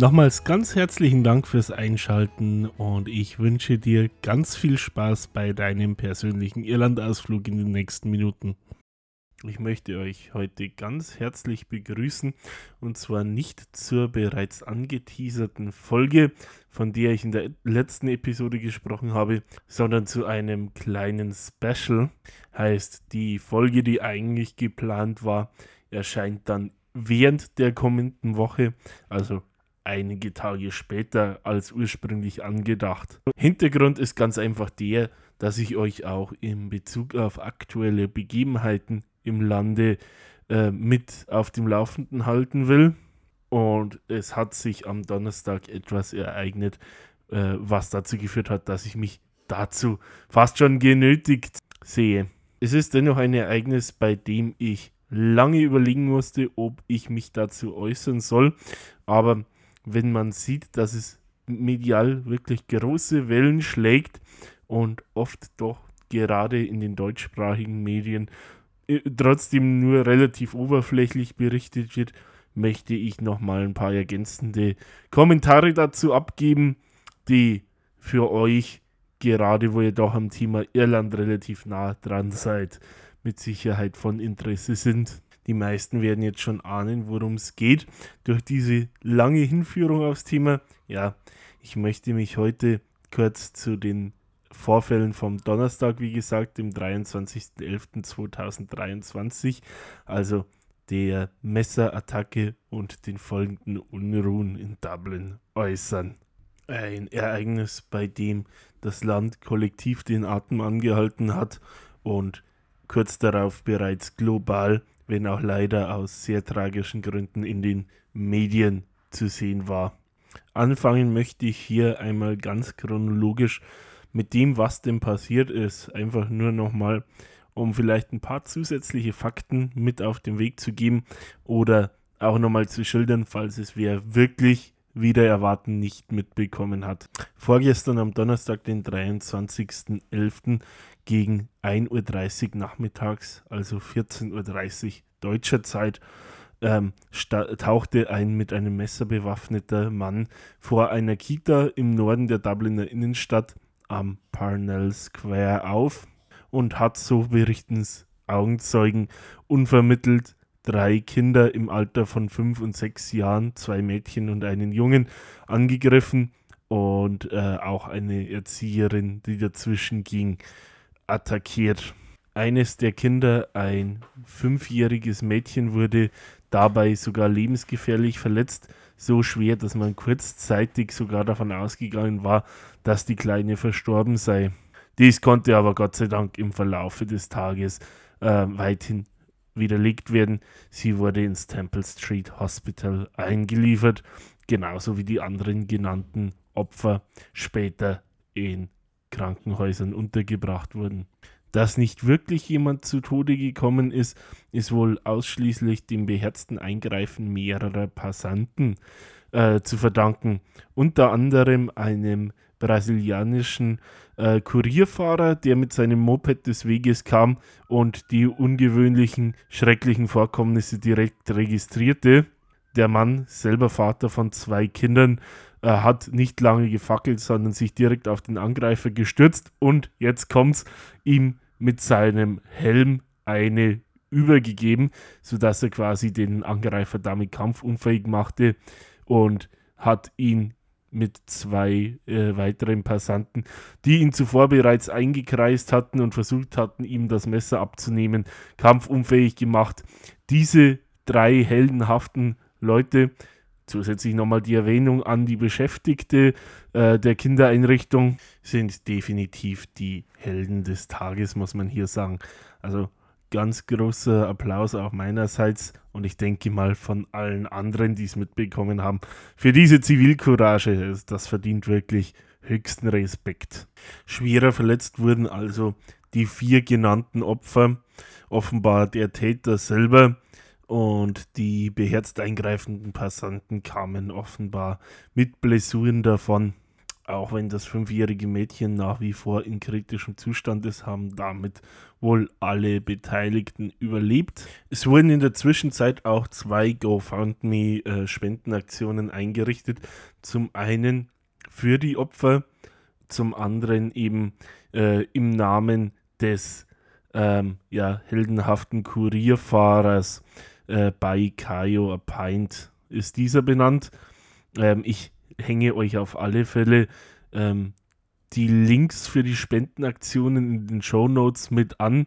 Nochmals ganz herzlichen Dank fürs Einschalten und ich wünsche dir ganz viel Spaß bei deinem persönlichen Irlandausflug in den nächsten Minuten. Ich möchte euch heute ganz herzlich begrüßen und zwar nicht zur bereits angeteaserten Folge, von der ich in der letzten Episode gesprochen habe, sondern zu einem kleinen Special. Heißt, die Folge, die eigentlich geplant war, erscheint dann während der kommenden Woche, also einige Tage später als ursprünglich angedacht. Hintergrund ist ganz einfach der, dass ich euch auch in Bezug auf aktuelle Begebenheiten im Lande äh, mit auf dem Laufenden halten will. Und es hat sich am Donnerstag etwas ereignet, äh, was dazu geführt hat, dass ich mich dazu fast schon genötigt sehe. Es ist dennoch ein Ereignis, bei dem ich lange überlegen musste, ob ich mich dazu äußern soll. Aber wenn man sieht, dass es medial wirklich große Wellen schlägt und oft doch gerade in den deutschsprachigen Medien äh, trotzdem nur relativ oberflächlich berichtet wird, möchte ich nochmal ein paar ergänzende Kommentare dazu abgeben, die für euch, gerade wo ihr doch am Thema Irland relativ nah dran seid, mit Sicherheit von Interesse sind. Die meisten werden jetzt schon ahnen, worum es geht. Durch diese lange Hinführung aufs Thema. Ja, ich möchte mich heute kurz zu den Vorfällen vom Donnerstag, wie gesagt, dem 23.11.2023, also der Messerattacke und den folgenden Unruhen in Dublin äußern. Ein Ereignis, bei dem das Land kollektiv den Atem angehalten hat und kurz darauf bereits global wenn auch leider aus sehr tragischen Gründen in den Medien zu sehen war. Anfangen möchte ich hier einmal ganz chronologisch mit dem, was denn passiert ist. Einfach nur nochmal, um vielleicht ein paar zusätzliche Fakten mit auf den Weg zu geben oder auch nochmal zu schildern, falls es wer wirklich wieder erwarten nicht mitbekommen hat. Vorgestern am Donnerstag, den 23.11., gegen 1.30 Uhr nachmittags, also 14.30 Uhr deutscher Zeit, ähm, tauchte ein mit einem Messer bewaffneter Mann vor einer Kita im Norden der Dubliner Innenstadt am Parnell Square auf und hat, so berichten Augenzeugen, unvermittelt drei Kinder im Alter von fünf und sechs Jahren, zwei Mädchen und einen Jungen, angegriffen und äh, auch eine Erzieherin, die dazwischen ging, attackiert. Eines der Kinder, ein fünfjähriges Mädchen, wurde dabei sogar lebensgefährlich verletzt, so schwer, dass man kurzzeitig sogar davon ausgegangen war, dass die Kleine verstorben sei. Dies konnte aber Gott sei Dank im Verlaufe des Tages äh, weithin widerlegt werden. Sie wurde ins Temple Street Hospital eingeliefert, genauso wie die anderen genannten Opfer später in Krankenhäusern untergebracht wurden. Dass nicht wirklich jemand zu Tode gekommen ist, ist wohl ausschließlich dem beherzten Eingreifen mehrerer Passanten äh, zu verdanken. Unter anderem einem brasilianischen äh, Kurierfahrer, der mit seinem Moped des Weges kam und die ungewöhnlichen, schrecklichen Vorkommnisse direkt registrierte. Der Mann, selber Vater von zwei Kindern, äh, hat nicht lange gefackelt, sondern sich direkt auf den Angreifer gestürzt und jetzt kommt's, ihm mit seinem Helm eine übergegeben, sodass er quasi den Angreifer damit kampfunfähig machte und hat ihn mit zwei äh, weiteren Passanten, die ihn zuvor bereits eingekreist hatten und versucht hatten, ihm das Messer abzunehmen, kampfunfähig gemacht. Diese drei heldenhaften Leute, zusätzlich nochmal die Erwähnung an die Beschäftigte äh, der Kindereinrichtung, sind definitiv die Helden des Tages, muss man hier sagen. Also ganz großer Applaus auch meinerseits und ich denke mal von allen anderen, die es mitbekommen haben, für diese Zivilcourage. Das verdient wirklich höchsten Respekt. Schwerer verletzt wurden also die vier genannten Opfer, offenbar der Täter selber und die beherzt eingreifenden Passanten kamen offenbar mit Blessuren davon. Auch wenn das fünfjährige Mädchen nach wie vor in kritischem Zustand ist, haben damit wohl alle Beteiligten überlebt. Es wurden in der Zwischenzeit auch zwei GoFundMe-Spendenaktionen eingerichtet. Zum einen für die Opfer, zum anderen eben äh, im Namen des ähm, ja, heldenhaften Kurierfahrers äh, bei Kayo a Pint ist dieser benannt. Ähm, ich hänge euch auf alle Fälle ähm, die Links für die Spendenaktionen in den Show Notes mit an,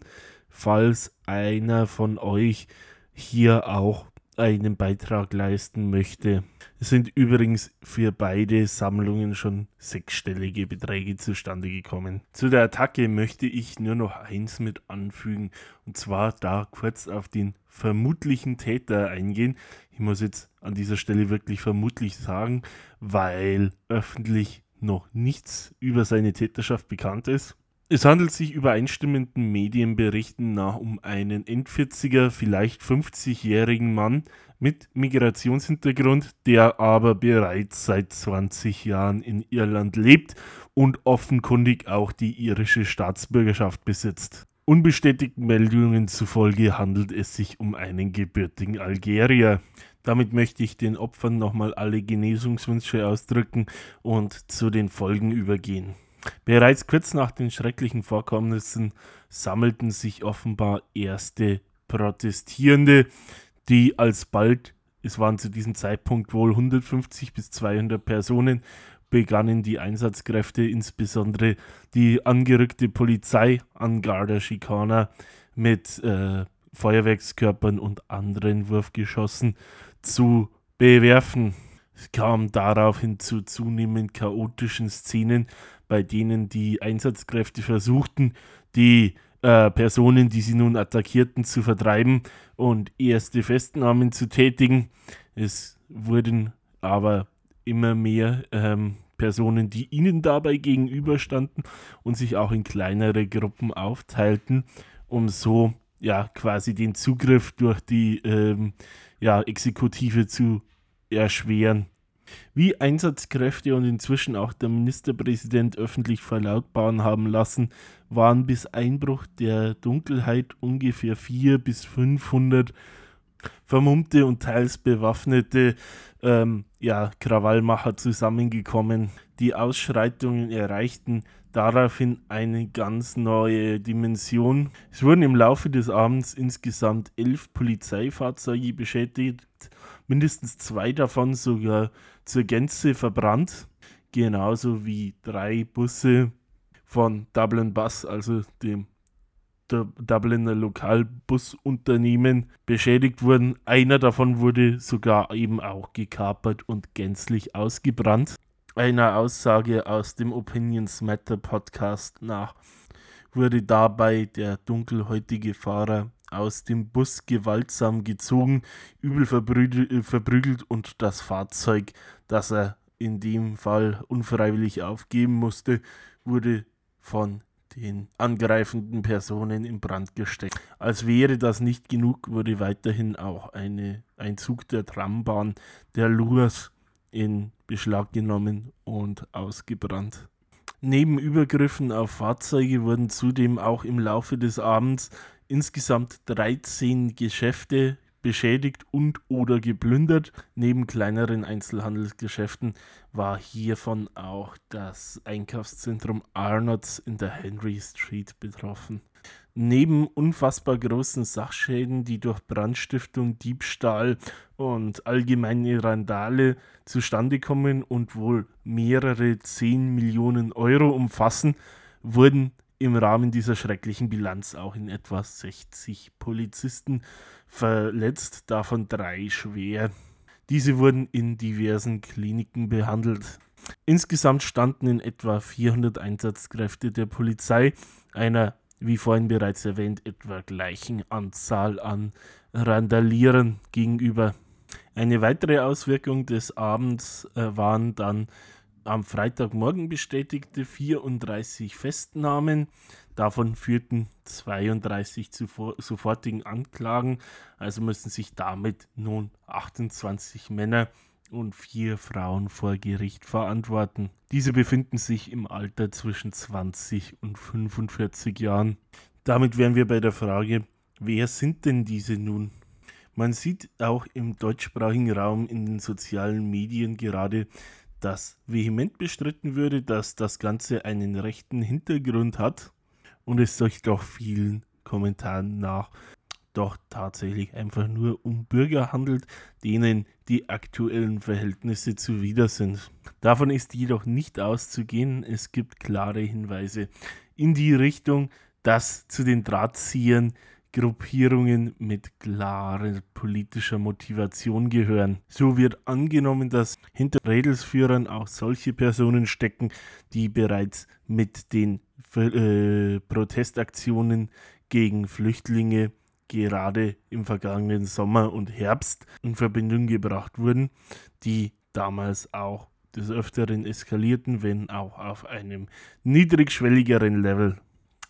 falls einer von euch hier auch einen Beitrag leisten möchte. Es sind übrigens für beide Sammlungen schon sechsstellige Beträge zustande gekommen. Zu der Attacke möchte ich nur noch eins mit anfügen, und zwar da kurz auf den vermutlichen Täter eingehen. Ich muss jetzt an dieser Stelle wirklich vermutlich sagen, weil öffentlich noch nichts über seine Täterschaft bekannt ist. Es handelt sich übereinstimmenden Medienberichten nach um einen End-40er, vielleicht 50-jährigen Mann mit Migrationshintergrund, der aber bereits seit 20 Jahren in Irland lebt und offenkundig auch die irische Staatsbürgerschaft besitzt. Unbestätigten Meldungen zufolge handelt es sich um einen gebürtigen Algerier. Damit möchte ich den Opfern nochmal alle Genesungswünsche ausdrücken und zu den Folgen übergehen. Bereits kurz nach den schrecklichen Vorkommnissen sammelten sich offenbar erste Protestierende, die alsbald, es waren zu diesem Zeitpunkt wohl 150 bis 200 Personen, begannen die Einsatzkräfte, insbesondere die angerückte Polizei an Garda Schikana mit äh, Feuerwerkskörpern und anderen Wurfgeschossen zu bewerfen. Es kam daraufhin zu zunehmend chaotischen Szenen, bei denen die Einsatzkräfte versuchten, die äh, Personen, die sie nun attackierten, zu vertreiben und erste Festnahmen zu tätigen. Es wurden aber immer mehr ähm, Personen, die ihnen dabei gegenüberstanden und sich auch in kleinere Gruppen aufteilten, um so ja quasi den Zugriff durch die ähm, ja, Exekutive zu erschweren. Wie Einsatzkräfte und inzwischen auch der Ministerpräsident öffentlich verlautbaren haben lassen, waren bis Einbruch der Dunkelheit ungefähr 400 bis 500 vermummte und teils bewaffnete ähm, ja, Krawallmacher zusammengekommen. Die Ausschreitungen erreichten daraufhin eine ganz neue Dimension. Es wurden im Laufe des Abends insgesamt elf Polizeifahrzeuge beschädigt, mindestens zwei davon sogar zur Gänze verbrannt, genauso wie drei Busse von Dublin Bus, also dem Dubliner Lokalbusunternehmen, beschädigt wurden. Einer davon wurde sogar eben auch gekapert und gänzlich ausgebrannt. Einer Aussage aus dem Opinions Matter Podcast nach wurde dabei der dunkelhäutige Fahrer aus dem Bus gewaltsam gezogen, übel äh, verprügelt und das Fahrzeug, das er in dem Fall unfreiwillig aufgeben musste, wurde von den angreifenden Personen in Brand gesteckt. Als wäre das nicht genug, wurde weiterhin auch eine, ein Zug der Trambahn der Lurs in Beschlag genommen und ausgebrannt. Neben Übergriffen auf Fahrzeuge wurden zudem auch im Laufe des Abends insgesamt 13 Geschäfte beschädigt und oder geplündert. Neben kleineren Einzelhandelsgeschäften war hiervon auch das Einkaufszentrum Arnott's in der Henry Street betroffen. Neben unfassbar großen Sachschäden, die durch Brandstiftung, Diebstahl und allgemeine Randale zustande kommen und wohl mehrere 10 Millionen Euro umfassen, wurden im Rahmen dieser schrecklichen Bilanz auch in etwa 60 Polizisten verletzt, davon drei schwer. Diese wurden in diversen Kliniken behandelt. Insgesamt standen in etwa 400 Einsatzkräfte der Polizei einer, wie vorhin bereits erwähnt, etwa gleichen Anzahl an Randalieren gegenüber. Eine weitere Auswirkung des Abends äh, waren dann am Freitagmorgen bestätigte 34 Festnahmen. Davon führten 32 zu sofortigen Anklagen. Also müssen sich damit nun 28 Männer und vier Frauen vor Gericht verantworten. Diese befinden sich im Alter zwischen 20 und 45 Jahren. Damit wären wir bei der Frage, wer sind denn diese nun? Man sieht auch im deutschsprachigen Raum in den sozialen Medien gerade, dass vehement bestritten würde, dass das Ganze einen rechten Hintergrund hat und es sich doch vielen Kommentaren nach doch tatsächlich einfach nur um Bürger handelt, denen die aktuellen Verhältnisse zuwider sind. Davon ist jedoch nicht auszugehen. Es gibt klare Hinweise in die Richtung, dass zu den Drahtziehern Gruppierungen mit klarer politischer Motivation gehören. So wird angenommen, dass hinter Rädelsführern auch solche Personen stecken, die bereits mit den äh, Protestaktionen gegen Flüchtlinge gerade im vergangenen Sommer und Herbst in Verbindung gebracht wurden, die damals auch des Öfteren eskalierten, wenn auch auf einem niedrigschwelligeren Level.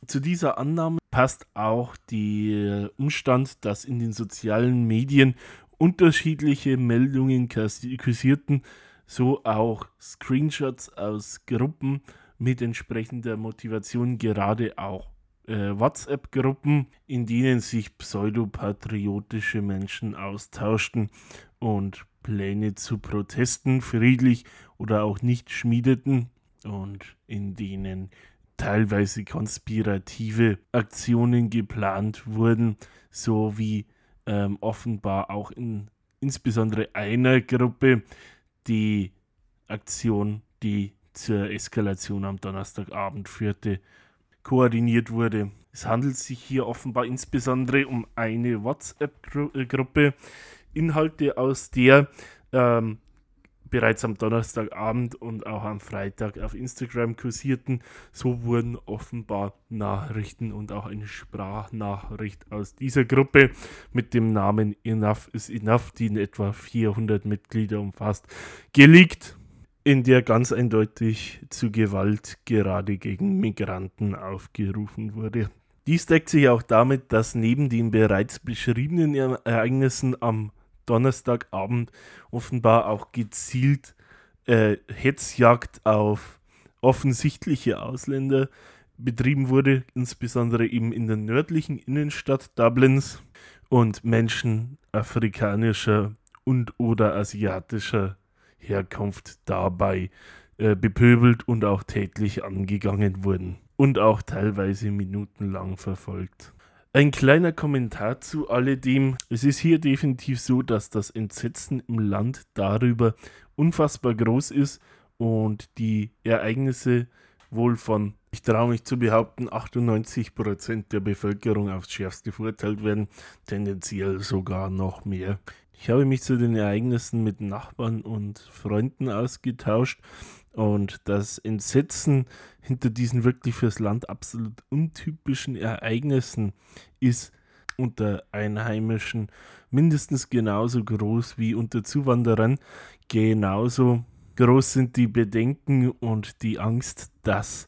Zu dieser Annahme passt auch der Umstand, dass in den sozialen Medien unterschiedliche Meldungen kursierten, so auch Screenshots aus Gruppen mit entsprechender Motivation, gerade auch äh, WhatsApp-Gruppen, in denen sich pseudopatriotische Menschen austauschten und Pläne zu Protesten friedlich oder auch nicht schmiedeten und in denen teilweise konspirative Aktionen geplant wurden, so wie ähm, offenbar auch in insbesondere einer Gruppe die Aktion, die zur Eskalation am Donnerstagabend führte, koordiniert wurde. Es handelt sich hier offenbar insbesondere um eine WhatsApp-Gruppe, Inhalte aus der ähm, bereits am Donnerstagabend und auch am Freitag auf Instagram kursierten. So wurden offenbar Nachrichten und auch eine Sprachnachricht aus dieser Gruppe mit dem Namen Enough is Enough, die in etwa 400 Mitglieder umfasst, geleakt in der ganz eindeutig zu Gewalt gerade gegen Migranten aufgerufen wurde. Dies deckt sich auch damit, dass neben den bereits beschriebenen Ereignissen am Donnerstagabend offenbar auch gezielt äh, Hetzjagd auf offensichtliche Ausländer betrieben wurde, insbesondere eben in der nördlichen Innenstadt Dublins und Menschen afrikanischer und oder asiatischer Herkunft dabei äh, bepöbelt und auch tätlich angegangen wurden und auch teilweise minutenlang verfolgt. Ein kleiner Kommentar zu alledem. Es ist hier definitiv so, dass das Entsetzen im Land darüber unfassbar groß ist und die Ereignisse wohl von, ich traue mich zu behaupten, 98% der Bevölkerung aufs Schärfste verurteilt werden, tendenziell sogar noch mehr. Ich habe mich zu den Ereignissen mit Nachbarn und Freunden ausgetauscht und das Entsetzen hinter diesen wirklich fürs Land absolut untypischen Ereignissen ist unter Einheimischen mindestens genauso groß wie unter Zuwanderern. Genauso groß sind die Bedenken und die Angst, dass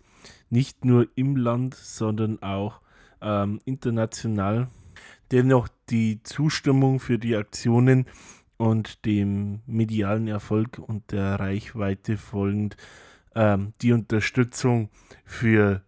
nicht nur im Land, sondern auch ähm, international dennoch die Zustimmung für die Aktionen und dem medialen Erfolg und der Reichweite folgend ähm, die Unterstützung für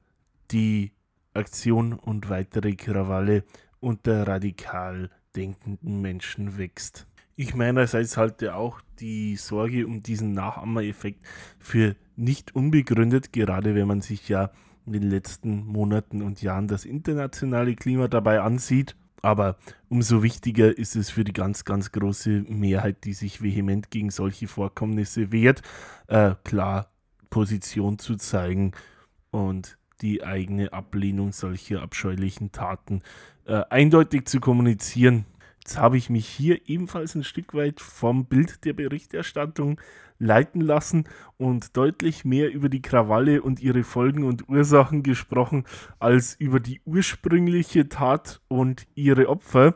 die Aktion und weitere Krawalle unter radikal denkenden Menschen wächst. Ich meinerseits halte auch die Sorge um diesen Nachahmereffekt für nicht unbegründet, gerade wenn man sich ja in den letzten Monaten und Jahren das internationale Klima dabei ansieht aber umso wichtiger ist es für die ganz, ganz große Mehrheit, die sich vehement gegen solche Vorkommnisse wehrt, äh, klar Position zu zeigen und die eigene Ablehnung solcher abscheulichen Taten äh, eindeutig zu kommunizieren. Jetzt habe ich mich hier ebenfalls ein Stück weit vom Bild der Berichterstattung leiten lassen und deutlich mehr über die Krawalle und ihre Folgen und Ursachen gesprochen, als über die ursprüngliche Tat und ihre Opfer,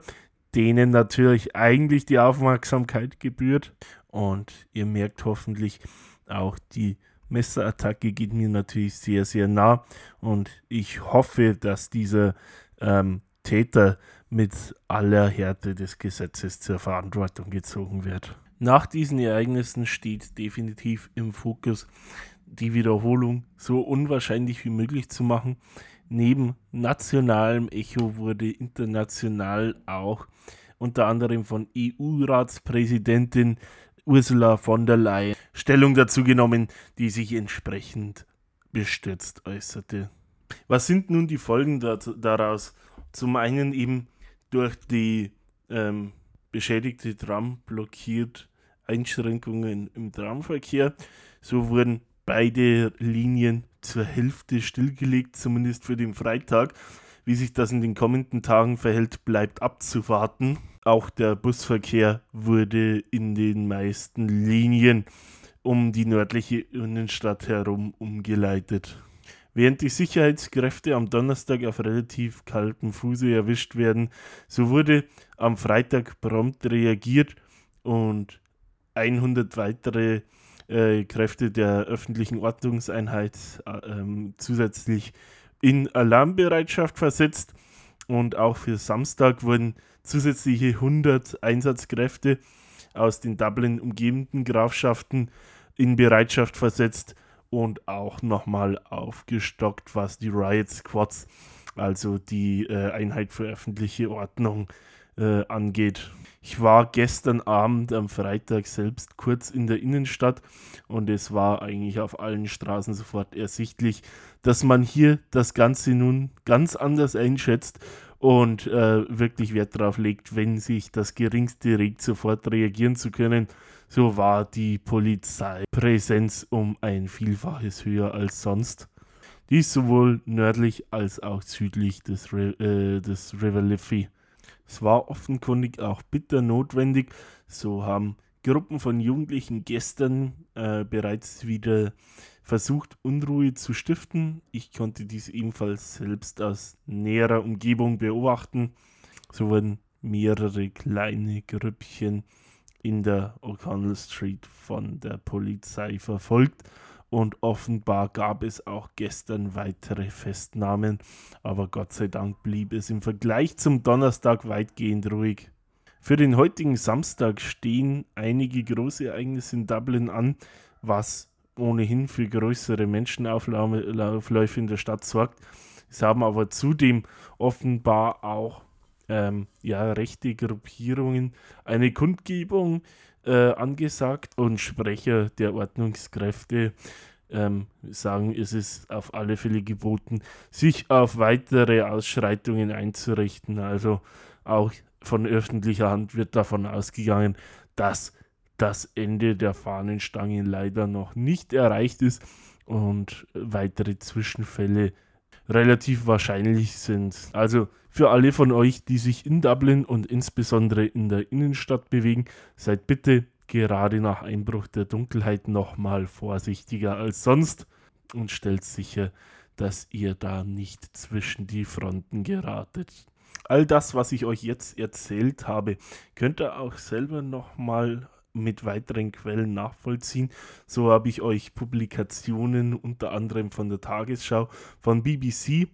denen natürlich eigentlich die Aufmerksamkeit gebührt. Und ihr merkt hoffentlich auch die Messerattacke geht mir natürlich sehr, sehr nah und ich hoffe, dass dieser ähm, Täter mit aller Härte des Gesetzes zur Verantwortung gezogen wird. Nach diesen Ereignissen steht definitiv im Fokus, die Wiederholung so unwahrscheinlich wie möglich zu machen. Neben nationalem Echo wurde international auch unter anderem von EU-Ratspräsidentin Ursula von der Leyen Stellung dazu genommen, die sich entsprechend bestürzt äußerte. Was sind nun die Folgen daraus? Zum einen eben durch die ähm, beschädigte Tram blockiert Einschränkungen im Tramverkehr. So wurden beide Linien zur Hälfte stillgelegt, zumindest für den Freitag. Wie sich das in den kommenden Tagen verhält, bleibt abzuwarten. Auch der Busverkehr wurde in den meisten Linien um die nördliche Innenstadt herum umgeleitet. Während die Sicherheitskräfte am Donnerstag auf relativ kaltem Fuße erwischt werden, so wurde am Freitag prompt reagiert und 100 weitere äh, Kräfte der öffentlichen Ordnungseinheit äh, zusätzlich in Alarmbereitschaft versetzt. Und auch für Samstag wurden zusätzliche 100 Einsatzkräfte aus den Dublin umgebenden Grafschaften in Bereitschaft versetzt und auch nochmal aufgestockt, was die Riot Squads, also die äh, Einheit für öffentliche Ordnung, äh, angeht. Ich war gestern Abend am Freitag selbst kurz in der Innenstadt und es war eigentlich auf allen Straßen sofort ersichtlich, dass man hier das Ganze nun ganz anders einschätzt und äh, wirklich Wert darauf legt, wenn sich das geringste regt, sofort reagieren zu können. So war die Polizeipräsenz um ein Vielfaches höher als sonst. Dies sowohl nördlich als auch südlich des, äh, des River Liffey. Es war offenkundig auch bitter notwendig. So haben Gruppen von Jugendlichen gestern äh, bereits wieder versucht, Unruhe zu stiften. Ich konnte dies ebenfalls selbst aus näherer Umgebung beobachten. So wurden mehrere kleine Grüppchen in der O'Connell Street von der Polizei verfolgt und offenbar gab es auch gestern weitere Festnahmen, aber Gott sei Dank blieb es im Vergleich zum Donnerstag weitgehend ruhig. Für den heutigen Samstag stehen einige große Ereignisse in Dublin an, was ohnehin für größere Menschenaufläufe in der Stadt sorgt. Es haben aber zudem offenbar auch ähm, ja, rechte Gruppierungen eine Kundgebung äh, angesagt und Sprecher der Ordnungskräfte ähm, sagen, es ist auf alle Fälle geboten, sich auf weitere Ausschreitungen einzurichten. Also auch von öffentlicher Hand wird davon ausgegangen, dass das Ende der Fahnenstange leider noch nicht erreicht ist und weitere Zwischenfälle relativ wahrscheinlich sind. Also für alle von euch, die sich in Dublin und insbesondere in der Innenstadt bewegen, seid bitte gerade nach Einbruch der Dunkelheit nochmal vorsichtiger als sonst und stellt sicher, dass ihr da nicht zwischen die Fronten geratet. All das, was ich euch jetzt erzählt habe, könnt ihr auch selber nochmal mit weiteren Quellen nachvollziehen. So habe ich euch Publikationen unter anderem von der Tagesschau, von BBC,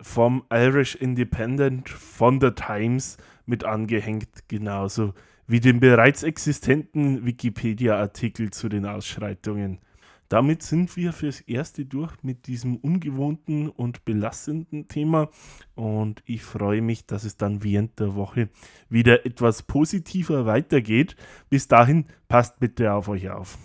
vom Irish Independent, von der Times mit angehängt, genauso wie den bereits existenten Wikipedia-Artikel zu den Ausschreitungen. Damit sind wir fürs Erste durch mit diesem ungewohnten und belastenden Thema und ich freue mich, dass es dann während der Woche wieder etwas positiver weitergeht. Bis dahin passt bitte auf euch auf.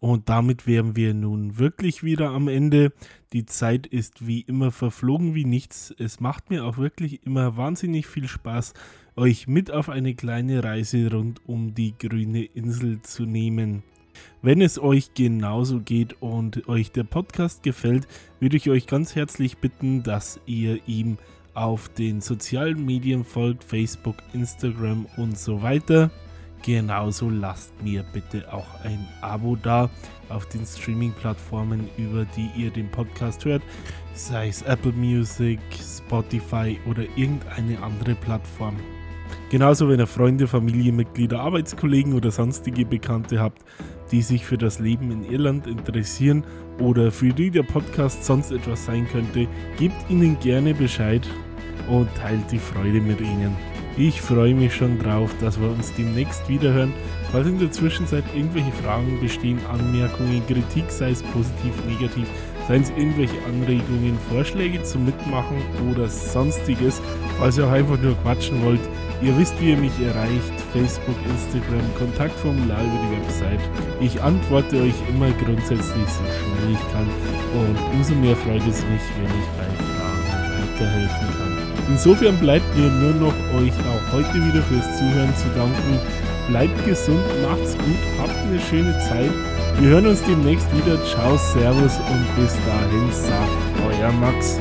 Und damit wären wir nun wirklich wieder am Ende. Die Zeit ist wie immer verflogen wie nichts. Es macht mir auch wirklich immer wahnsinnig viel Spaß, euch mit auf eine kleine Reise rund um die grüne Insel zu nehmen. Wenn es euch genauso geht und euch der Podcast gefällt, würde ich euch ganz herzlich bitten, dass ihr ihm auf den sozialen Medien folgt, Facebook, Instagram und so weiter. Genauso lasst mir bitte auch ein Abo da auf den Streaming-Plattformen, über die ihr den Podcast hört, sei es Apple Music, Spotify oder irgendeine andere Plattform. Genauso, wenn ihr Freunde, Familienmitglieder, Arbeitskollegen oder sonstige Bekannte habt, die sich für das Leben in Irland interessieren oder für die der Podcast sonst etwas sein könnte, gebt ihnen gerne Bescheid und teilt die Freude mit ihnen. Ich freue mich schon drauf, dass wir uns demnächst wiederhören. Falls in der Zwischenzeit irgendwelche Fragen bestehen, Anmerkungen, Kritik, sei es positiv, negativ, seien es irgendwelche Anregungen, Vorschläge zum Mitmachen oder sonstiges, falls ihr auch einfach nur quatschen wollt, ihr wisst, wie ihr mich erreicht, Facebook, Instagram, Kontaktformular über die Website. Ich antworte euch immer grundsätzlich so schnell ich kann und umso mehr freut es mich, wenn ich bei Fragen weiterhelfen kann. Insofern bleibt mir nur noch euch auch heute wieder fürs Zuhören zu danken. Bleibt gesund, macht's gut, habt eine schöne Zeit. Wir hören uns demnächst wieder. Ciao, Servus und bis dahin sagt euer Max.